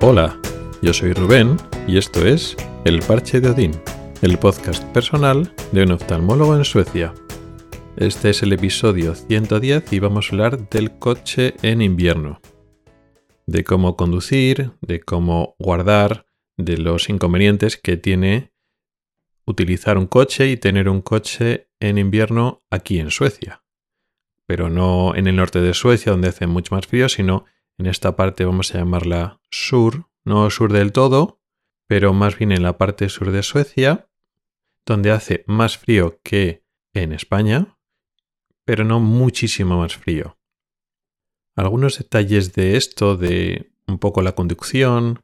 Hola, yo soy Rubén y esto es El Parche de Odín, el podcast personal de un oftalmólogo en Suecia. Este es el episodio 110 y vamos a hablar del coche en invierno. De cómo conducir, de cómo guardar, de los inconvenientes que tiene utilizar un coche y tener un coche en invierno aquí en Suecia. Pero no en el norte de Suecia donde hace mucho más frío, sino en esta parte vamos a llamarla sur, no sur del todo, pero más bien en la parte sur de Suecia, donde hace más frío que en España, pero no muchísimo más frío. Algunos detalles de esto, de un poco la conducción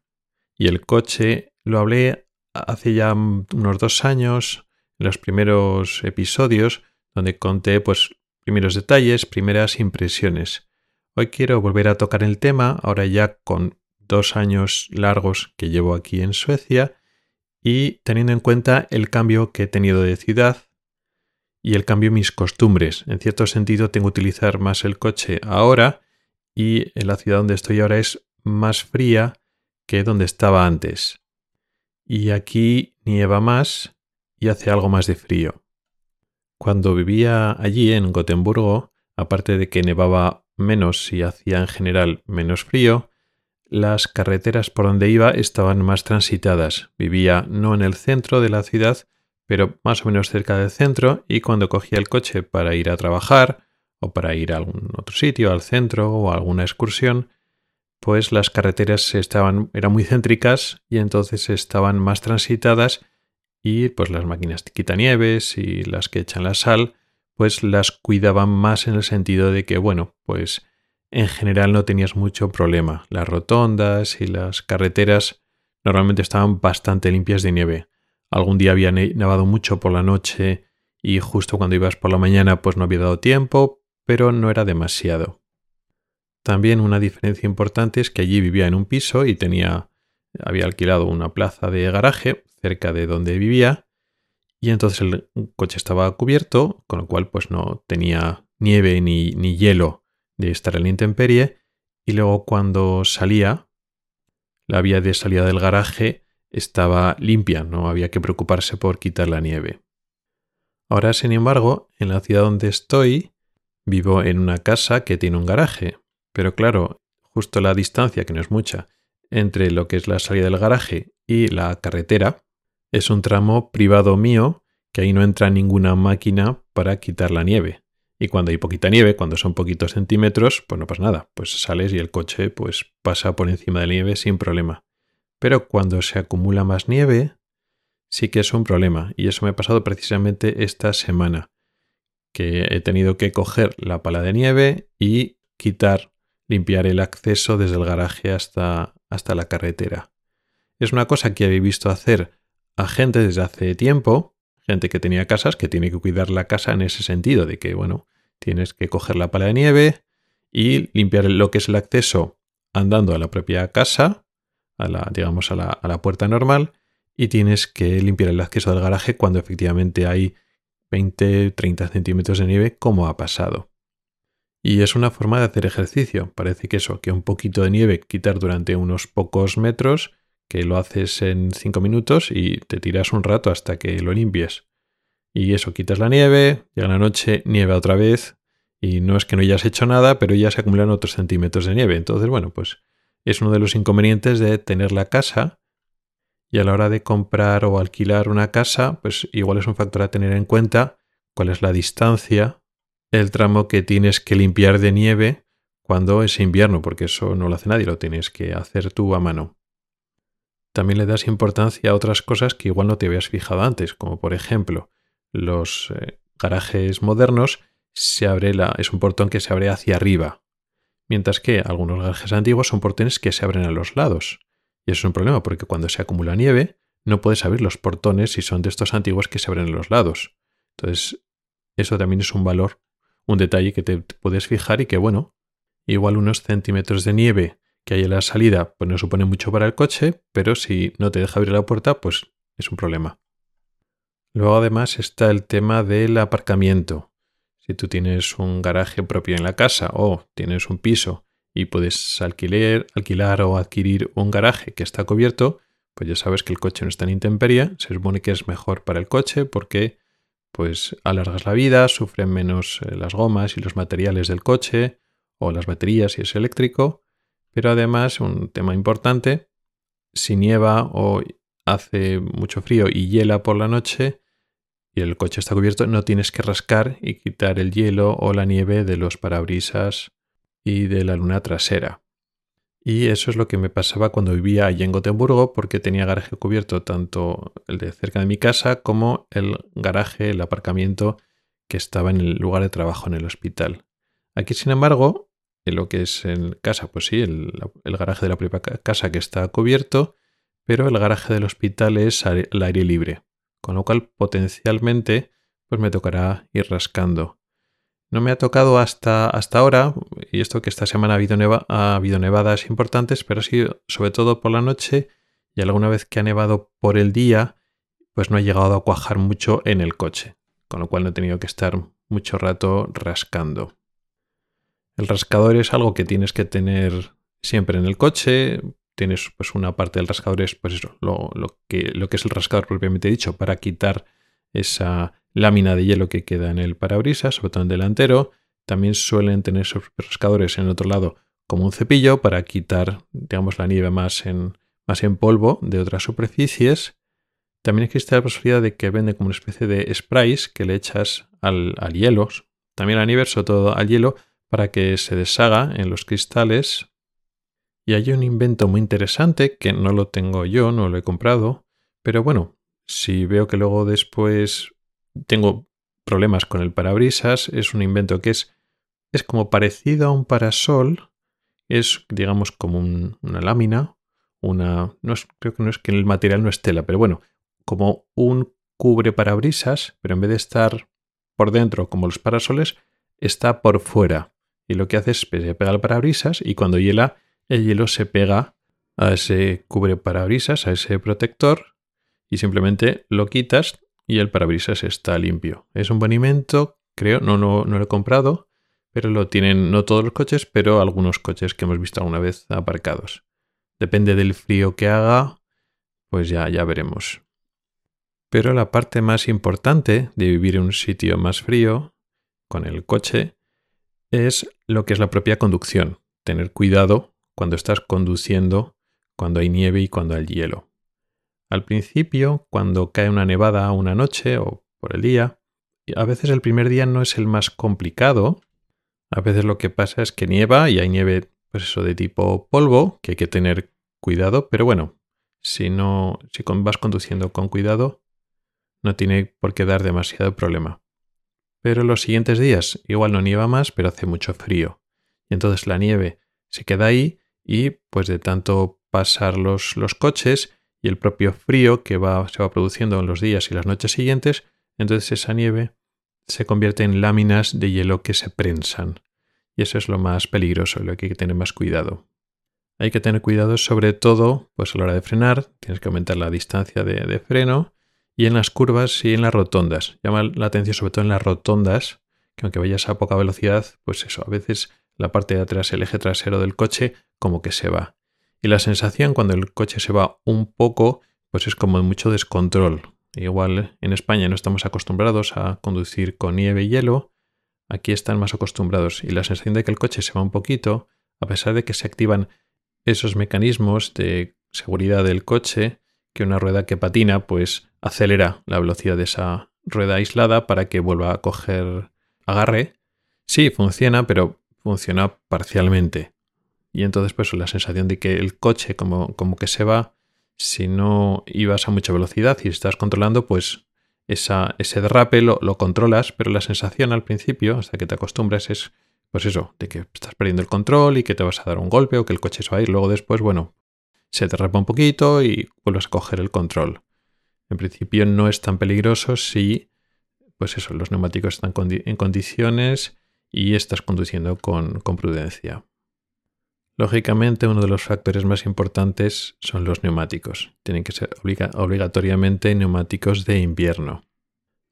y el coche, lo hablé hace ya unos dos años, en los primeros episodios, donde conté pues primeros detalles, primeras impresiones. Hoy quiero volver a tocar el tema, ahora ya con dos años largos que llevo aquí en Suecia y teniendo en cuenta el cambio que he tenido de ciudad y el cambio en mis costumbres. En cierto sentido tengo que utilizar más el coche ahora y en la ciudad donde estoy ahora es más fría que donde estaba antes. Y aquí nieva más y hace algo más de frío. Cuando vivía allí en Gotemburgo, aparte de que nevaba menos y hacía en general menos frío, las carreteras por donde iba estaban más transitadas. Vivía no en el centro de la ciudad, pero más o menos cerca del centro, y cuando cogía el coche para ir a trabajar o para ir a algún otro sitio, al centro o a alguna excursión, pues las carreteras estaban, eran muy céntricas y entonces estaban más transitadas y pues las máquinas quitanieves y las que echan la sal pues las cuidaban más en el sentido de que, bueno, pues en general no tenías mucho problema. Las rotondas y las carreteras normalmente estaban bastante limpias de nieve. Algún día había nevado mucho por la noche y justo cuando ibas por la mañana pues no había dado tiempo, pero no era demasiado. También una diferencia importante es que allí vivía en un piso y tenía había alquilado una plaza de garaje cerca de donde vivía y entonces el coche estaba cubierto, con lo cual pues no tenía nieve ni, hielo de estar en intemperie. Y luego cuando salía, la vía de salida del garaje estaba limpia, no había que preocuparse por quitar la nieve. Ahora, sin embargo, en la ciudad donde estoy, vivo en una casa que tiene un garaje. Pero claro, justo la distancia, que no es mucha, entre lo que es la salida del garaje y la carretera, es un tramo privado mío que ahí no entra ninguna máquina para quitar la nieve. Y cuando hay poquita nieve, cuando son poquitos centímetros, pues no pasa nada. Pues sales y el coche pues pasa por encima de la nieve sin problema. Pero cuando se acumula más nieve, sí que es un problema. Y eso me ha pasado precisamente esta semana. Que he tenido que coger la pala de nieve y quitar, limpiar el acceso desde el garaje hasta, hasta la carretera. Es una cosa que había visto hacer a gente desde hace tiempo, gente que tenía casas, que tiene que cuidar la casa en ese sentido, de que, bueno, tienes que coger la pala de nieve y limpiar lo que es el acceso andando a la propia casa, a la, digamos, a la, a la puerta normal, y tienes que limpiar el acceso del garaje cuando efectivamente hay 20, 30 centímetros de nieve, como ha pasado. Y es una forma de hacer ejercicio. Parece que eso, que un poquito de nieve quitar durante unos pocos metros, que lo haces en 5 minutos y te tiras un rato hasta que lo limpies. Y eso, quitas la nieve, llega la noche, nieve otra vez, y no es que no hayas hecho nada, pero ya se acumulan otros centímetros de nieve. Entonces, bueno, pues es uno de los inconvenientes de tener la casa y a la hora de comprar o alquilar una casa, pues igual es un factor a tener en cuenta cuál es la distancia, el tramo que tienes que limpiar de nieve cuando es invierno, porque eso no lo hace nadie, lo tienes que hacer tú a mano también le das importancia a otras cosas que igual no te habías fijado antes, como por ejemplo los eh, garajes modernos se abre es un portón que se abre hacia arriba, mientras que algunos garajes antiguos son portones que se abren a los lados. Y eso es un problema porque cuando se acumula nieve no puedes abrir los portones si son de estos antiguos que se abren a los lados. Entonces, eso también es un valor, un detalle que te puedes fijar y que, bueno, igual unos centímetros de nieve que hay en la salida, pues no supone mucho para el coche, pero si no te deja abrir la puerta, pues es un problema. Luego además está el tema del aparcamiento. Si tú tienes un garaje propio en la casa o tienes un piso y puedes alquiler, alquilar o adquirir un garaje que está cubierto, pues ya sabes que el coche no está en intemperie, se supone que es mejor para el coche porque pues alargas la vida, sufren menos eh, las gomas y los materiales del coche o las baterías si es eléctrico, pero además un tema importante, si nieva o hace mucho frío y hiela por la noche y el coche está cubierto, no tienes que rascar y quitar el hielo o la nieve de los parabrisas y de la luna trasera. Y eso es lo que me pasaba cuando vivía allí en Gotemburgo, porque tenía garaje cubierto tanto el de cerca de mi casa como el garaje, el aparcamiento que estaba en el lugar de trabajo en el hospital. Aquí, sin embargo, en lo que es en casa, pues sí, el, garaje de la propia casa que está cubierto, pero el garaje del hospital es al aire libre, con lo cual potencialmente pues me tocará ir rascando. No me ha tocado hasta, hasta ahora, y esto que esta semana ha habido, ha habido nevadas importantes, pero sí, sobre todo por la noche, y alguna vez que ha nevado por el día, pues no ha llegado a cuajar mucho en el coche, con lo cual no he tenido que estar mucho rato rascando. El rascador es algo que tienes que tener siempre en el coche. Tienes pues una parte del rascador es pues eso, lo, que, lo que es el rascador propiamente dicho para quitar esa lámina de hielo que queda en el parabrisas, sobre todo en delantero. También suelen tener esos rascadores en el otro lado como un cepillo para quitar, digamos, la nieve más en, más en polvo de otras superficies. También existe la posibilidad de que vende como una especie de sprays que le echas al, al hielo, también la nieve, sobre todo al hielo, para que se deshaga en los cristales. Y hay un invento muy interesante que no lo tengo yo, no lo he comprado, pero bueno, si veo que luego después tengo problemas con el parabrisas, es un invento que es, es como parecido a un parasol, es digamos como una lámina, una, no es, creo que no es que el material no es tela, pero bueno, como un cubre parabrisas, pero en vez de estar por dentro como los parasoles, está por fuera. Y lo que hace es que se pega al parabrisas y cuando hiela, el hielo se pega a ese cubre parabrisas, a ese protector, y simplemente lo quitas y el parabrisas está limpio. Es un buen invento, creo, no, no, no lo he comprado, pero lo tienen no todos los coches, pero algunos coches que hemos visto alguna vez aparcados. Depende del frío que haga, pues ya, ya veremos. Pero la parte más importante de vivir en un sitio más frío con el coche es lo que es la propia conducción. Tener cuidado cuando estás conduciendo, cuando hay nieve y cuando hay hielo. Al principio, cuando cae una nevada una noche o por el día, a veces el primer día no es el más complicado. A veces lo que pasa es que nieva y hay nieve, pues eso, de tipo polvo, que hay que tener cuidado, pero bueno, si no, si vas conduciendo con cuidado, no tiene por qué dar demasiado problema. Pero los siguientes días igual no nieva más, pero hace mucho frío. Y entonces la nieve se queda ahí y pues de tanto pasar los, los coches y el propio frío que va, se va produciendo en los días y las noches siguientes, entonces esa nieve se convierte en láminas de hielo que se prensan. Y eso es lo más peligroso, lo que hay que tener más cuidado. Hay que tener cuidado sobre todo pues a la hora de frenar, tienes que aumentar la distancia de, de freno y en las curvas y en las rotondas. Llama la atención sobre todo en las rotondas, que aunque vayas a poca velocidad, pues eso, a veces la parte de atrás, el eje trasero del coche, como que se va. Y la sensación cuando el coche se va un poco, pues es como mucho descontrol. Igual en España no estamos acostumbrados a conducir con nieve y hielo, aquí están más acostumbrados y la sensación de que el coche se va un poquito, a pesar de que se activan esos mecanismos de seguridad del coche, que una rueda que patina pues acelera la velocidad de esa rueda aislada para que vuelva a coger agarre. Sí, funciona, pero funciona parcialmente. Y entonces, pues la sensación de que el coche como, como que se va, si no ibas a mucha velocidad y estás controlando, pues esa, ese derrape lo, lo, controlas, pero la sensación al principio, hasta que te acostumbras, es pues eso, de que estás perdiendo el control y que te vas a dar un golpe o que el coche se va a ir. Luego después, bueno, se derrapa un poquito y vuelves a coger el control. En principio no es tan peligroso si, pues eso, los neumáticos están en condiciones y estás conduciendo con, con prudencia. Lógicamente, uno de los factores más importantes son los neumáticos. Tienen que ser obligatoriamente neumáticos de invierno.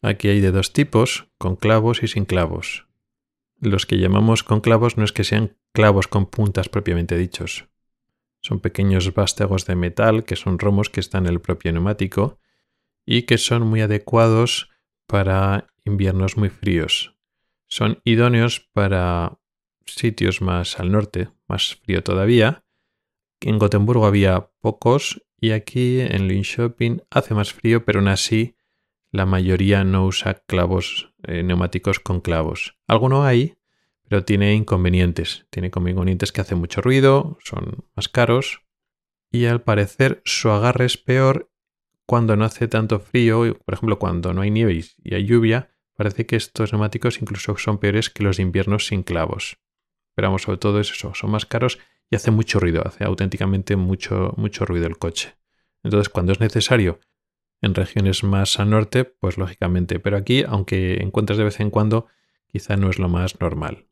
Aquí hay de dos tipos, con clavos y sin clavos. Los que llamamos con clavos no es que sean clavos con puntas propiamente dichos. Son pequeños vástagos de metal que son romos que están en el propio neumático y que son muy adecuados para inviernos muy fríos. Son idóneos para sitios más al norte, más frío todavía. En Gotemburgo había pocos y aquí en Linköping hace más frío, pero aún así la mayoría no usa clavos eh, neumáticos con clavos. Alguno hay, pero tiene inconvenientes. Tiene inconvenientes que hace mucho ruido, son más caros y al parecer su agarre es peor cuando no hace tanto frío, por ejemplo cuando no hay nieve y hay lluvia, parece que estos neumáticos incluso son peores que los de invierno sin clavos. Pero vamos, sobre todo es eso, son más caros y hace mucho ruido, hace auténticamente mucho, mucho ruido el coche. Entonces, cuando es necesario en regiones más al norte, pues lógicamente, pero aquí, aunque encuentres de vez en cuando, quizá no es lo más normal.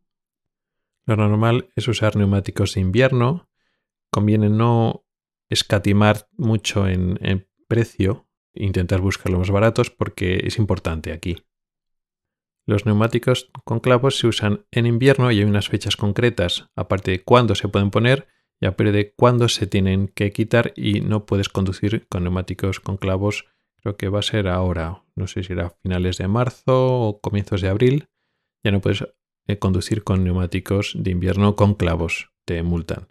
Lo normal es usar neumáticos de invierno, conviene no escatimar mucho en, precio, intentar buscar los más baratos porque es importante aquí. Los neumáticos con clavos se usan en invierno y hay unas fechas concretas, aparte de cuándo se pueden poner y aparte de cuándo se tienen que quitar y no puedes conducir con neumáticos con clavos. Creo que va a ser ahora, no sé si era finales de marzo o comienzos de abril. Ya no puedes conducir con neumáticos de invierno con clavos, te multan.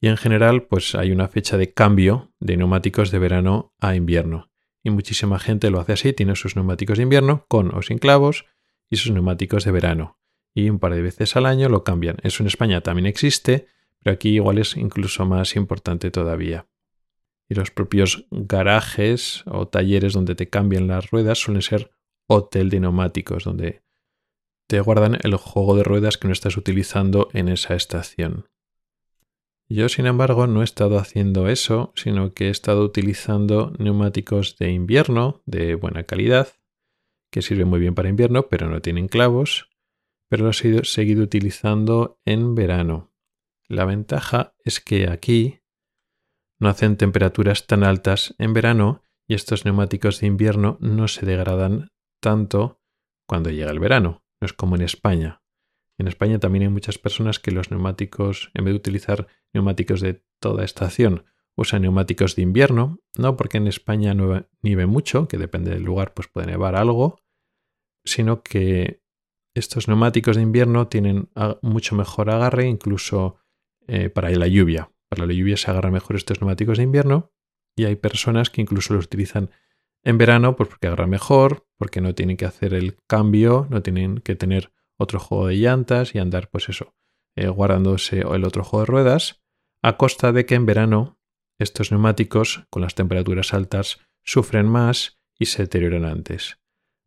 Y en general, pues hay una fecha de cambio de neumáticos de verano a invierno. Y muchísima gente lo hace así, tiene sus neumáticos de invierno con o sin clavos y sus neumáticos de verano. Y un par de veces al año lo cambian. Eso en España también existe, pero aquí igual es incluso más importante todavía. Y los propios garajes o talleres donde te cambian las ruedas suelen ser hotel de neumáticos, donde te guardan el juego de ruedas que no estás utilizando en esa estación. Yo, sin embargo, no he estado haciendo eso, sino que he estado utilizando neumáticos de invierno de buena calidad que sirve muy bien para invierno, pero no tienen clavos, pero los he seguido utilizando en verano. La ventaja es que aquí no hacen temperaturas tan altas en verano y estos neumáticos de invierno no se degradan tanto cuando llega el verano. No es como en España. En España también hay muchas personas que los neumáticos, en vez de utilizar neumáticos de toda estación, usan neumáticos de invierno, no porque en España no nieve mucho, que depende del lugar, pues puede nevar algo, sino que estos neumáticos de invierno tienen mucho mejor agarre, incluso eh, para la lluvia. Para la lluvia se agarran mejor estos neumáticos de invierno y hay personas que incluso los utilizan en verano pues porque agarran mejor, porque no tienen que hacer el cambio, no tienen que tener otro juego de llantas y andar pues eso, eh, guardándose el otro juego de ruedas, a costa de que en verano estos neumáticos con las temperaturas altas sufren más y se deterioran antes.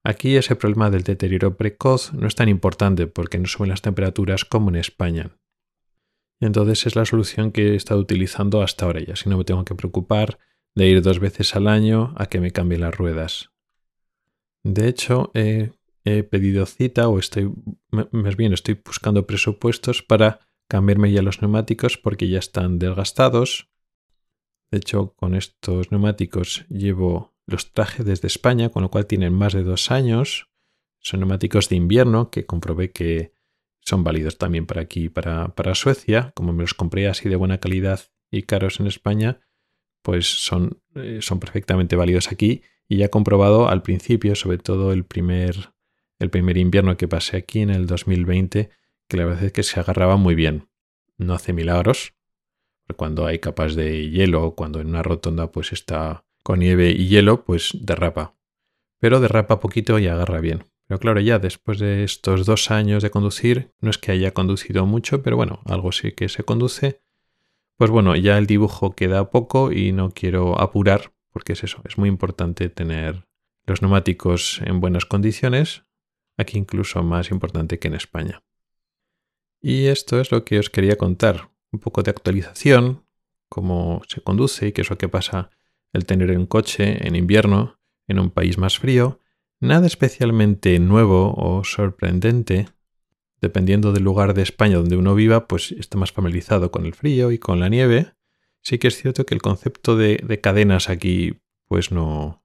Aquí ese problema del deterioro precoz no es tan importante porque no suben las temperaturas como en España. Entonces es la solución que he estado utilizando hasta ahora y así no me tengo que preocupar de ir dos veces al año a que me cambien las ruedas. De hecho, he, pedido cita o estoy, más bien estoy buscando presupuestos para cambiarme ya los neumáticos porque ya están desgastados. De hecho, con estos neumáticos llevo los traje desde España, con lo cual tienen más de dos años. Son neumáticos de invierno que comprobé que son válidos también para aquí, para Suecia. Como me los compré así de buena calidad y caros en España, pues son, eh, son perfectamente válidos aquí. Y ya comprobado al principio, sobre todo el primer, el primer invierno que pasé aquí en el 2020, que la verdad es que se agarraba muy bien. No hace milagros, cuando hay capas de hielo, cuando en una rotonda pues está con nieve y hielo, pues derrapa. Pero derrapa poquito y agarra bien. Pero claro, ya después de estos dos años de conducir, no es que haya conducido mucho, pero bueno, algo sí que se conduce. Pues bueno, ya el dibujo queda poco y no quiero apurar, porque es eso, es muy importante tener los neumáticos en buenas condiciones, aquí incluso más importante que en España. Y esto es lo que os quería contar, un poco de actualización, cómo se conduce y qué es lo que pasa el tener un coche en invierno en un país más frío, nada especialmente nuevo o sorprendente. Dependiendo del lugar de España donde uno viva, pues está más familiarizado con el frío y con la nieve. Sí que es cierto que el concepto de, cadenas aquí pues no,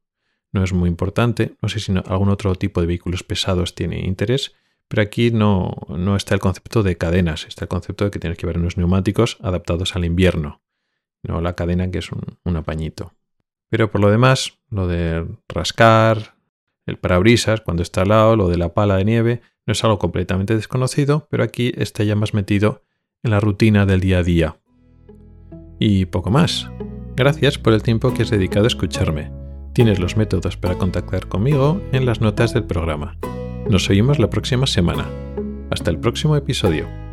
no es muy importante. No sé si algún otro tipo de vehículos pesados tiene interés, Pero aquí no, no está el concepto de cadenas, está el concepto de que tienes que llevar unos neumáticos adaptados al invierno, no la cadena que es un, un apañito. Pero por lo demás, lo de rascar, el parabrisas cuando está al lado, lo de la pala de nieve, no es algo completamente desconocido, pero aquí está ya más metido en la rutina del día a día. Y poco más. Gracias por el tiempo que has dedicado a escucharme. Tienes los métodos para contactar conmigo en las notas del programa. Nos oímos la próxima semana. Hasta el próximo episodio.